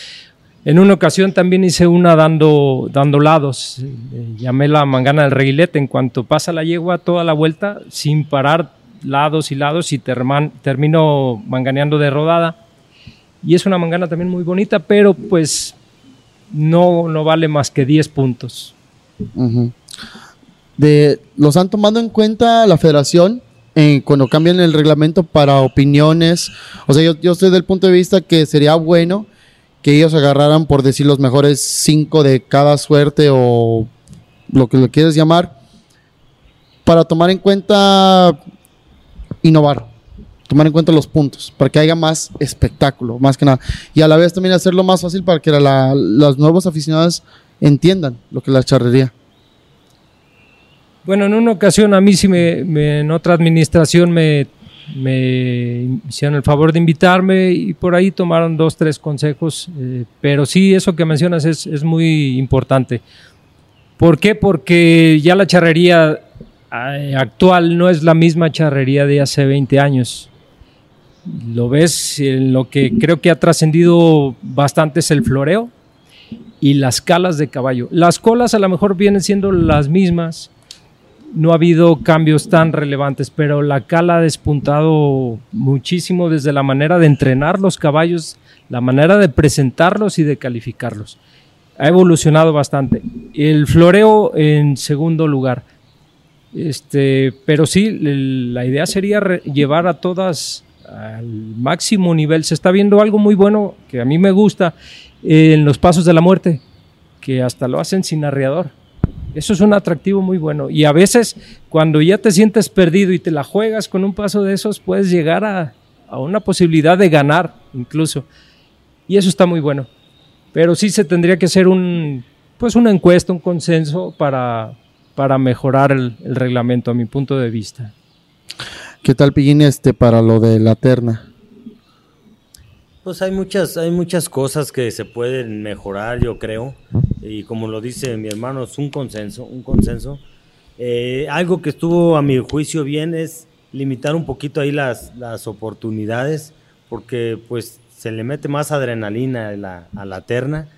En una ocasión también hice una dando, dando lados, llamé la mangana del reguilete, en cuanto pasa la yegua toda la vuelta, sin parar lados y lados y terman- termino manganeando de rodada. Y es una mangana también muy bonita, pero pues no, no vale más que 10 puntos. Ujú. de, ¿Los han tomado en cuenta la federación eh, cuando cambian el reglamento para opiniones? O sea, yo, yo estoy del punto de vista que sería bueno que ellos agarraran, por decir, los mejores cinco de cada suerte o lo que lo quieres llamar, para tomar en cuenta innovar, tomar en cuenta los puntos, para que haya más espectáculo, más que nada. Y a la vez también hacerlo más fácil para que la- los nuevos aficionados entiendan lo que es la charrería. Bueno, en una ocasión a mí sí me, me- en otra administración me, me hicieron el favor de invitarme y por ahí tomaron dos, tres consejos, eh, pero sí, eso que mencionas es, es muy importante. ¿Por qué? Porque ya la charrería eh, actual no es la misma charrería de hace 20 años. Lo ves, en lo que creo que ha trascendido bastante es el floreo y las calas de caballo. Las colas a lo mejor vienen siendo las mismas, no ha habido cambios tan relevantes, pero la cala ha despuntado muchísimo desde la manera de entrenar los caballos, la manera de presentarlos y de calificarlos. Ha evolucionado bastante. El floreo en segundo lugar. Este, pero sí, la idea sería llevar a todas al máximo nivel. Se está viendo algo muy bueno que a mí me gusta en los pasos de la muerte, que hasta lo hacen sin arreador. Eso es un atractivo muy bueno. Y a veces, cuando ya te sientes perdido y te la juegas con un paso de esos, puedes llegar a, a una posibilidad de ganar incluso. Y eso está muy bueno. Pero sí se tendría que hacer un, pues una encuesta, un consenso para, para mejorar el, reglamento, a mi punto de vista. ¿Qué tal, Pillín, este, para lo de la terna? Pues hay muchas, hay muchas cosas que se pueden mejorar, yo creo. Y como lo dice mi hermano, es un consenso, un consenso. Eh, algo que estuvo a mi juicio bien es limitar un poquito ahí las, las oportunidades, porque pues se le mete más adrenalina a la, a la terna.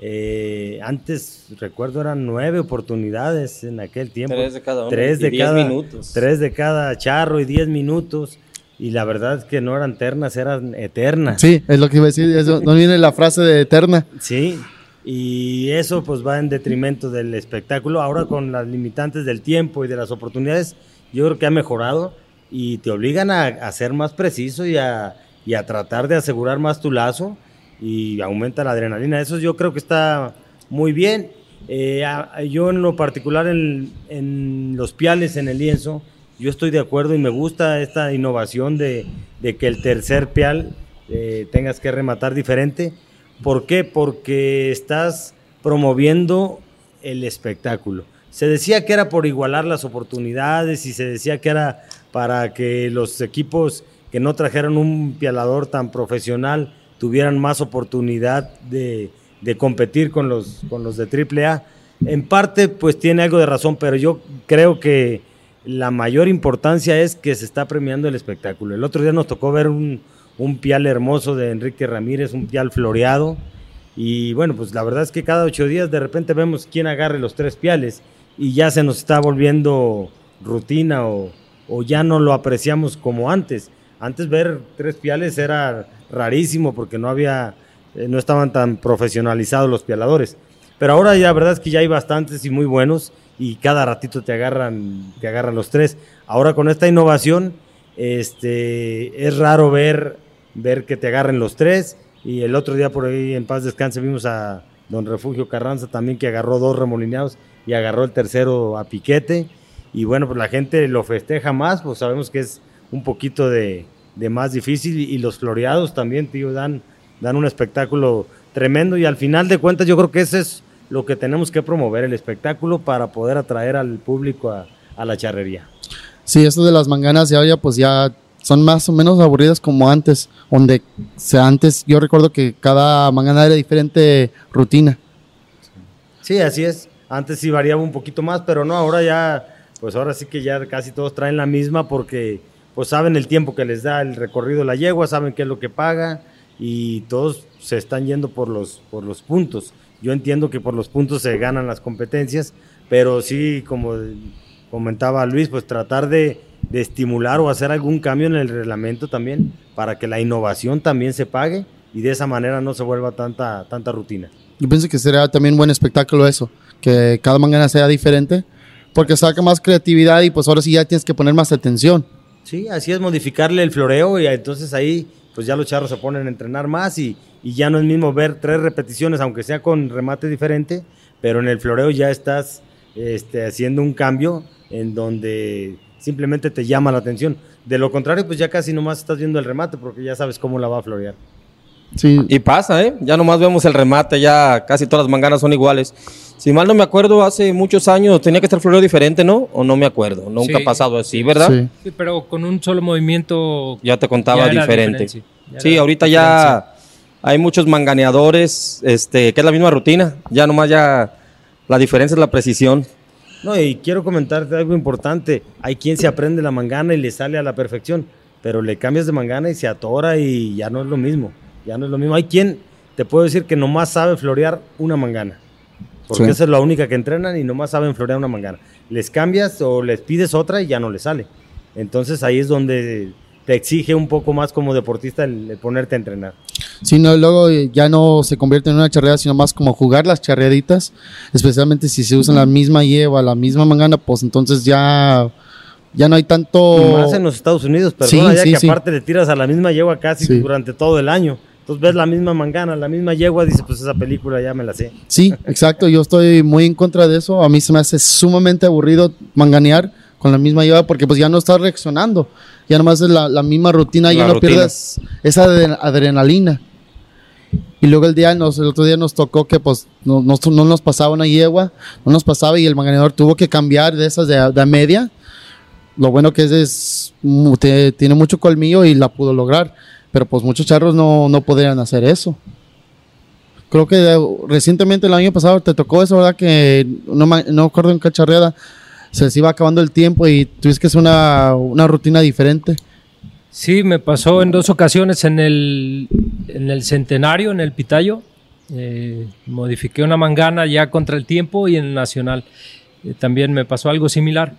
Eh, antes, recuerdo, eran nueve oportunidades en aquel tiempo. Tres de cada uno, Tres y de diez cada, minutos. Tres de cada charro y diez minutos. Y la verdad es que no eran ternas, eran eternas. Sí, es lo que iba a decir. Eso, no viene la frase de eterna. Sí, y eso pues va en detrimento del espectáculo. Ahora con las limitantes del tiempo y de las oportunidades, yo creo que ha mejorado y te obligan a, a ser más preciso y a, y a tratar de asegurar más tu lazo y aumenta la adrenalina. Eso yo creo que está muy bien. Eh, yo en lo particular en, en los piales, en el lienzo, yo estoy de acuerdo y me gusta esta innovación de, de que el tercer pial eh, tengas que rematar diferente. ¿Por qué? Porque estás promoviendo el espectáculo. Se decía que era por igualar las oportunidades y se decía que era para que los equipos que no trajeron un pialador tan profesional tuvieran más oportunidad de, de competir con los, con los de AAA. En parte, pues tiene algo de razón, pero yo creo que la mayor importancia es que se está premiando el espectáculo. El otro día nos tocó ver un, un pial hermoso de Enrique Ramírez, un pial floreado, Y bueno, pues la verdad es que cada ocho días de repente vemos quién agarre los tres piales y ya se nos está volviendo rutina o, o ya no lo apreciamos como antes. Antes ver tres piales era rarísimo porque no había, eh, no estaban tan profesionalizados los pialadores. Pero ahora ya la verdad es que ya hay bastantes y muy buenos y cada ratito te agarran, te agarran los tres. Ahora con esta innovación, este, es raro ver, ver que te agarren los tres. Y el otro día por ahí en paz descanse vimos a don Refugio Carranza también que agarró dos remolineados y agarró el tercero a piquete. Y bueno, pues la gente lo festeja más, pues sabemos que es un poquito de, de más difícil y los floreados también, tío, dan, dan un espectáculo tremendo y al final de cuentas yo creo que ese es lo que tenemos que promover, el espectáculo para poder atraer al público a, a la charrería. Sí, esto de las manganas ya, ya pues ya son más o menos aburridas como antes, donde se, antes yo recuerdo que cada mangana era diferente rutina. Sí, así es. Antes sí variaba un poquito más, pero no, ahora ya, pues ahora sí que ya casi todos traen la misma porque pues saben el tiempo que les da el recorrido de la yegua, saben qué es lo que paga y todos se están yendo por los, por los puntos. Yo entiendo que por los puntos se ganan las competencias, pero sí, como comentaba Luis, pues tratar de, de estimular o hacer algún cambio en el reglamento también para que la innovación también se pague y de esa manera no se vuelva tanta, tanta rutina. Yo pienso que sería también buen espectáculo eso, que cada mangana sea diferente, porque saca más creatividad y pues ahora sí ya tienes que poner más atención. Sí, así es modificarle el floreo y entonces ahí pues ya los charros se ponen a entrenar más y, y ya no es mismo ver tres repeticiones, aunque sea con remate diferente, pero en el floreo ya estás este, haciendo un cambio en donde simplemente te llama la atención. De lo contrario, pues ya casi nomás estás viendo el remate porque ya sabes cómo la va a florear. Sí, Y pasa, ¿eh? Ya nomás vemos el remate, ya casi todas las manganas son iguales. Si mal no me acuerdo, hace muchos años tenía que estar floreo diferente, ¿no? O no me acuerdo. Nunca Sí. ha pasado así, ¿verdad? sí. Sí, pero con un solo movimiento. Ya te contaba Ya era diferente. diferencia, ya Sí, era ahorita ya hay muchos manganeadores, este, que es la misma rutina. Ya nomás ya la diferencia es la precisión. No, y quiero comentarte algo importante. Hay quien se aprende la mangana y le sale a la perfección, pero le cambias de mangana y se atora y ya no es lo mismo. Ya no es lo mismo. Hay quien, te puedo decir, que nomás sabe florear una mangana. Porque Sí. esa es la única que entrenan y nomás saben florear una mangana. Les cambias o les pides otra y ya no les sale. Entonces ahí es donde te exige un poco más como deportista el, el ponerte a entrenar. Sí, no, luego eh, ya no se convierte en una charreada, sino más como jugar las charreaditas, especialmente si se usan la misma lleva, la misma mangana, pues entonces ya, ya no hay tanto... Y más en los Estados Unidos, perdona, Sí, ya sí, que aparte le tiras a la misma yegua casi durante todo el año. Entonces ves la misma mangana, la misma yegua, dices, pues esa película ya me la sé. Sí, exacto, yo estoy muy en contra de eso, a mí se me hace sumamente aburrido manganear con la misma lleva porque pues ya no estás reaccionando, ya nomás es la, la misma rutina, ya no rutina. pierdes esa adre- adrenalina. Y luego el día, nos, el otro día nos tocó que pues no, no, no nos pasaba una yegua, no nos pasaba y el manganeador tuvo que cambiar de esas de, a- de media. Lo bueno que es, es te- tiene mucho colmillo y la pudo lograr, pero pues muchos charros no, no podrían hacer eso. Creo que eh, recientemente el año pasado te tocó eso, ¿verdad? Que no, no acuerdo en qué charreada se les iba acabando el tiempo y tuviste que hacer una, una rutina diferente. Sí, me pasó en dos ocasiones en el, en el centenario, en el Pitayo. Eh, modifiqué una mangana ya contra el tiempo y en el nacional. Eh, también me pasó algo similar.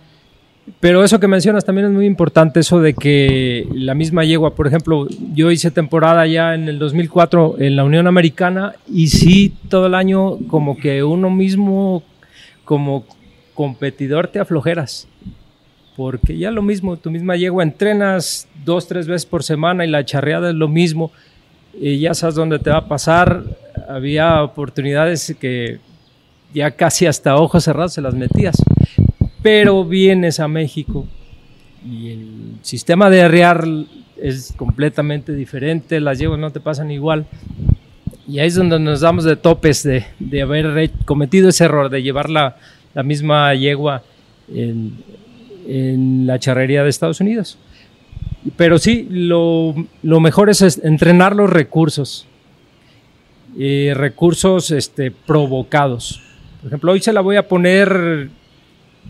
Pero eso que mencionas también es muy importante, eso de que la misma yegua, por ejemplo, yo hice temporada ya en el 2004 en la Unión Americana y sí, todo el año como que uno mismo como competidor te aflojeras. Porque ya lo mismo, tu misma yegua entrenas dos, tres veces por semana y la charreada es lo mismo. Y ya sabes dónde te va a pasar. Había oportunidades que ya casi hasta ojos cerrados se las metías. Pero vienes a México y el sistema de arrear es completamente diferente, las yeguas no te pasan igual. Y ahí es donde nos damos de topes de, de haber cometido ese error de llevar la, la misma yegua en, en la charrería de Estados Unidos. Pero sí, lo, lo mejor es es entrenar los recursos. Eh, recursos este, provocados. Por ejemplo, hoy se la voy a poner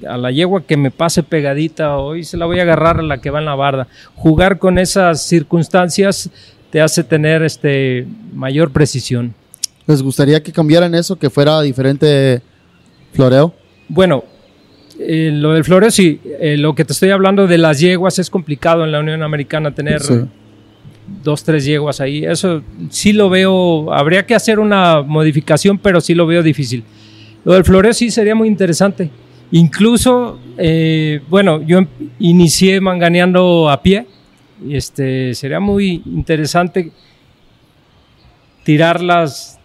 a la yegua que me pase pegadita, hoy se la voy a agarrar a la que va en la barda. Jugar con esas circunstancias te hace tener este, mayor precisión. ¿Les gustaría que cambiaran eso, que fuera diferente floreo? Bueno, eh, lo del floreo sí, eh, lo que te estoy hablando de las yeguas es complicado en la Unión Americana tener Sí. dos, tres yeguas ahí. Eso sí lo veo, habría que hacer una modificación, pero sí lo veo difícil. Lo del floreo sí sería muy interesante. Incluso, eh, bueno, yo em- inicié manganeando a pie. Y este, sería muy interesante tirarlas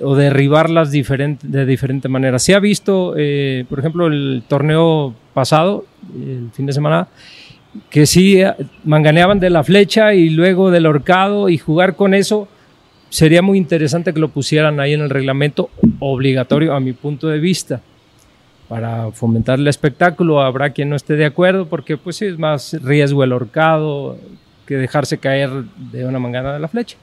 o derribarlas de diferente manera. Se ha visto, eh, por ejemplo, el torneo pasado, el fin de semana, que sí eh, manganeaban de la flecha y luego del horcado y jugar con eso sería muy interesante que lo pusieran ahí en el reglamento obligatorio a mi punto de vista para fomentar el espectáculo habrá quien no esté de acuerdo porque pues sí es más riesgo el horcado que dejarse caer de una mangana de la flecha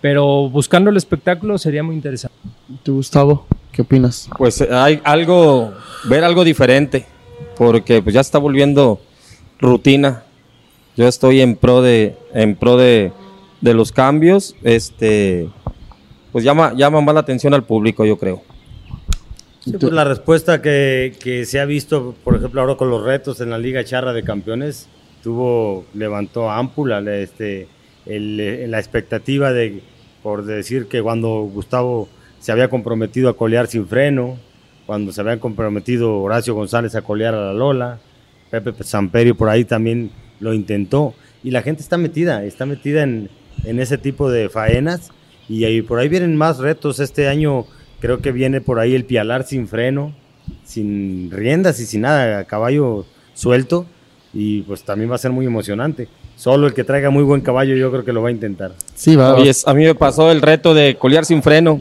pero buscando el espectáculo sería muy interesante ¿Tú, Gustavo? ¿Qué opinas? Pues eh, hay algo, ver algo diferente, porque pues ya está volviendo rutina. Yo estoy en pro de, en pro de, de los cambios, este, pues llama, llama más la atención al público, yo creo. Sí, pues la respuesta que, que se ha visto, por ejemplo, ahora con los retos en la Liga Charra de Campeones, tuvo, levantó ámpula la- este, el, eh, la expectativa de, por decir que cuando Gustavo se había comprometido a colear sin freno, cuando se había comprometido Horacio González a colear a la Lola, Pepe Samperio por ahí también lo intentó. Y la gente está metida, está metida en, en ese tipo de faenas. Y ahí, por ahí vienen más retos. Este año creo que viene por ahí el pialar sin freno, sin riendas y sin nada, a caballo suelto. Y pues también va a ser muy emocionante. Solo el que traiga muy buen caballo yo creo que lo va a intentar. Sí, va. Oye, a mí me pasó el reto de colear sin freno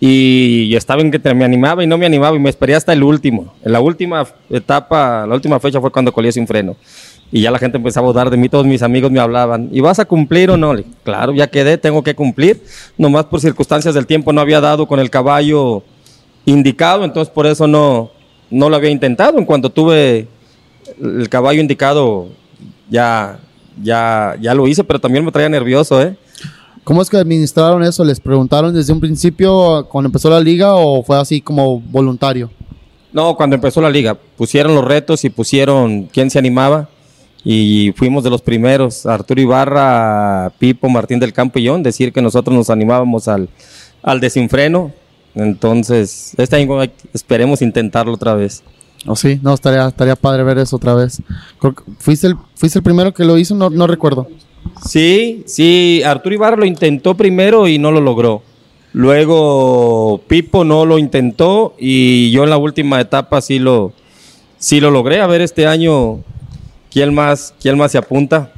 y estaba en que te- me animaba y no me animaba y me esperé hasta el último. En la última etapa, la última fecha fue cuando coleé sin freno. Y ya la gente empezaba a dudar de mí, todos mis amigos me hablaban, ¿y vas a cumplir o no? Le claro, ya quedé, tengo que cumplir. Nomás por circunstancias del tiempo no había dado con el caballo indicado, entonces por eso no, no lo había intentado. En cuanto tuve el caballo indicado, ya, ya, ya lo hice, pero también me traía nervioso, ¿eh? ¿Cómo es que administraron eso? ¿Les preguntaron desde un principio cuando empezó la liga o fue así como voluntario? No, cuando empezó la liga, pusieron los retos y pusieron quién se animaba y fuimos de los primeros, Arturo Ibarra, Pipo, Martín del Campo y yo, en decir que nosotros nos animábamos al, al desinfreno. Entonces, este año esperemos intentarlo otra vez. ¿O sí? No, estaría, estaría padre ver eso otra vez. Creo que ¿Fuiste el, fuiste el primero que lo hizo? No, no recuerdo. Sí, sí, Arturo Ibarra lo intentó primero y no lo logró. Luego Pipo no lo intentó y yo en la última etapa sí lo, sí lo logré. A ver este año quién más, quién más se apunta.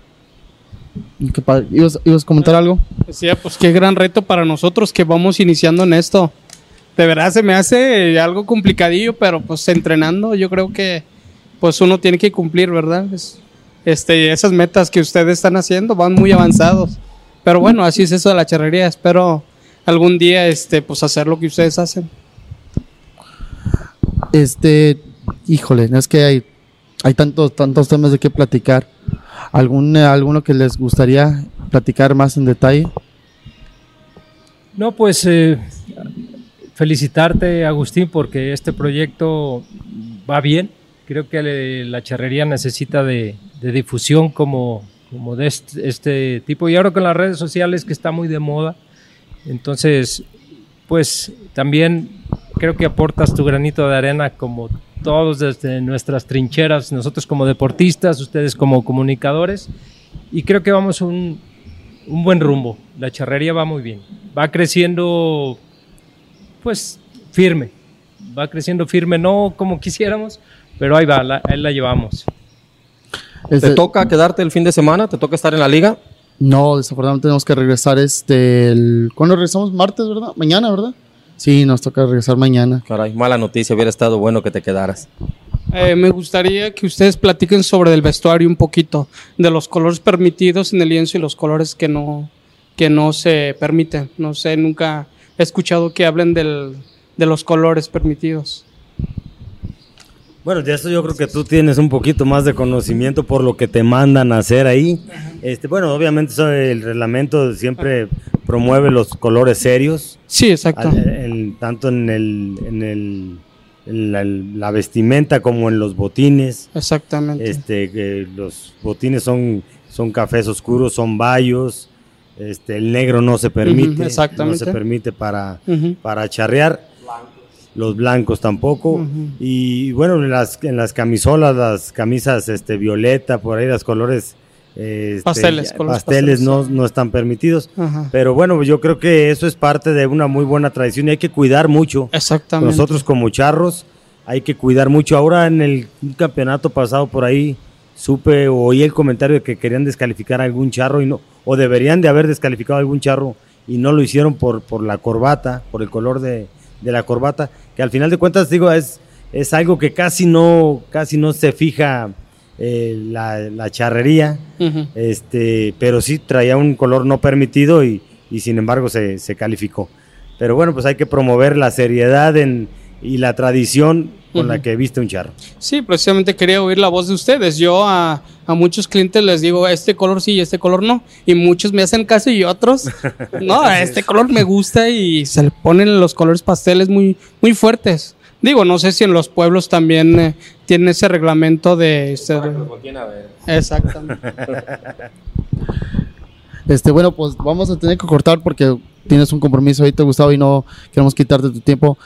Qué padre. ¿Ibas, ibas a comentar algo? Decía, pues qué gran reto para nosotros que vamos iniciando en esto. De verdad se me hace algo complicadillo, pero pues entrenando yo creo que pues uno tiene que cumplir, ¿verdad? Es- este, esas metas que ustedes están haciendo van muy avanzados. Pero bueno, así es eso de la charrería. Espero algún día este, pues hacer lo que ustedes hacen. Este, híjole, es que hay, hay tantos, tantos temas de qué platicar. ¿Algún, eh, ¿Alguno que les gustaría platicar más en detalle? No, pues eh, felicitarte, Agustín, porque este proyecto va bien. Creo que la charrería necesita de, de difusión como, como de este, este tipo. Y ahora con las redes sociales que está muy de moda. Entonces, pues también creo que aportas tu granito de arena como todos desde nuestras trincheras, nosotros como deportistas, ustedes como comunicadores. Y creo que vamos un, un buen rumbo. La charrería va muy bien. Va creciendo, pues, firme. Va creciendo firme, no como quisiéramos, pero ahí va, la- ahí la llevamos. Este, ¿Te toca quedarte el fin de semana? ¿Te toca estar en la liga? No, desafortunadamente tenemos que regresar este... El, ¿Cuándo regresamos? Martes, ¿verdad? Mañana, ¿verdad? Sí, nos toca regresar mañana. Caray, mala noticia, hubiera estado bueno que te quedaras. Eh, me gustaría que ustedes platiquen sobre el vestuario un poquito, de los colores permitidos en el lienzo y los colores que no, que no se permiten. No sé, nunca he escuchado que hablen del, de los colores permitidos. Bueno, de eso yo creo que tú tienes un poquito más de conocimiento por lo que te mandan a hacer ahí. Este, bueno, obviamente el reglamento siempre promueve los colores serios, Sí, exacto. al- en- tanto en, el, en, el- en la, la vestimenta como en los botines. Exactamente. Este, que los botines son, son cafés oscuros, son bayos. Este, el negro no se permite. Exactamente. No se permite para, para charrear. Los blancos tampoco. Y bueno, en las, en las camisolas, las camisas este, violeta, por ahí los colores este, Pasteles, colores pasteles pasteles. no, no están permitidos. Ajá. Pero bueno, yo creo que eso es parte de una muy buena tradición y hay que cuidar mucho. Exactamente. Nosotros como charros hay que cuidar mucho. Ahora en el campeonato pasado por ahí supe o oí el comentario de que querían descalificar a algún charro y no, o deberían de haber descalificado a algún charro y no lo hicieron por, por la corbata, por el color de, de la corbata, que al final de cuentas digo es, es algo que casi no, casi no se fija eh, la, la charrería, este, pero sí traía un color no permitido y, y sin embargo se, se calificó. Pero bueno, pues hay que promover la seriedad en, y la tradición con la que viste un charro. Sí, precisamente quería oír la voz de ustedes. Yo a, a muchos clientes les digo, este color sí y este color no. Y muchos me hacen caso y otros, no, este color me gusta y se le ponen los colores pasteles muy, muy fuertes. Digo, no sé si en los pueblos también eh, tienen ese reglamento de... este- Exactamente. Este, bueno, pues vamos a tener que cortar porque tienes un compromiso ahorita, Gustavo, y no queremos quitarte tu tiempo.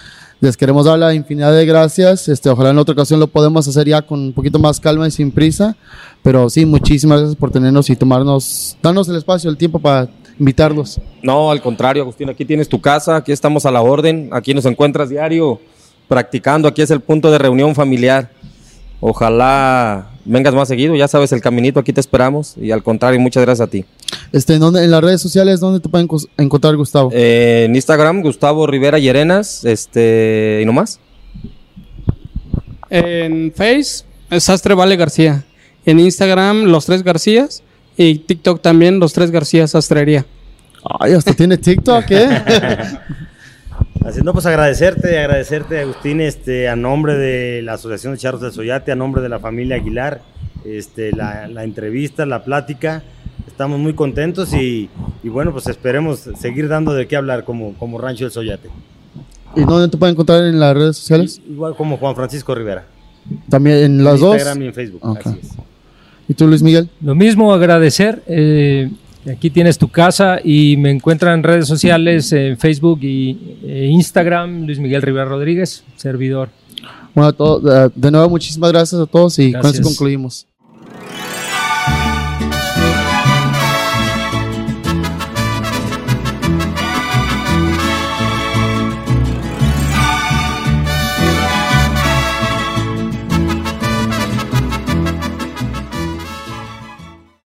Les queremos dar la infinidad de gracias. Este, ojalá en otra ocasión lo podemos hacer ya con un poquito más calma y sin prisa. Pero sí, muchísimas gracias por tenernos y tomarnos, darnos el espacio, el tiempo para invitarlos. No, al contrario, Agustín, aquí tienes tu casa, aquí estamos a la orden, aquí nos encuentras diario practicando, aquí es el punto de reunión familiar. Ojalá vengas más seguido, ya sabes el caminito, aquí te esperamos y al contrario, muchas gracias a ti. Este, ¿en, dónde- en las redes sociales, ¿dónde te pueden encontrar, Gustavo? Eh, en Instagram, Gustavo Rivera Llerenas, este, y no más. En Face, es Sastre Vale García. En Instagram, Los Tres Garcías. Y TikTok también, Los Tres Garcías Sastrería. Ay, hasta tiene TikTok, ¿eh? Así no, pues agradecerte, agradecerte, Agustín, este, a nombre de la Asociación de Charros del Soyate, a nombre de la familia Aguilar, este, la, la entrevista, la plática. Estamos muy contentos y, y bueno, pues esperemos seguir dando de qué hablar como, como Rancho del Soyate. ¿Y dónde te pueden encontrar en las redes sociales? Igual como Juan Francisco Rivera. También en las en dos. Instagram y en Facebook. Ok. Así es. ¿Y tú, Luis Miguel? Lo mismo, agradecer. eh, aquí tienes tu casa y me encuentran en redes sociales, en Facebook y eh, Instagram, Luis Miguel Rivera Rodríguez, servidor. Bueno, todo- de, de nuevo, muchísimas gracias a todos y con eso concluimos.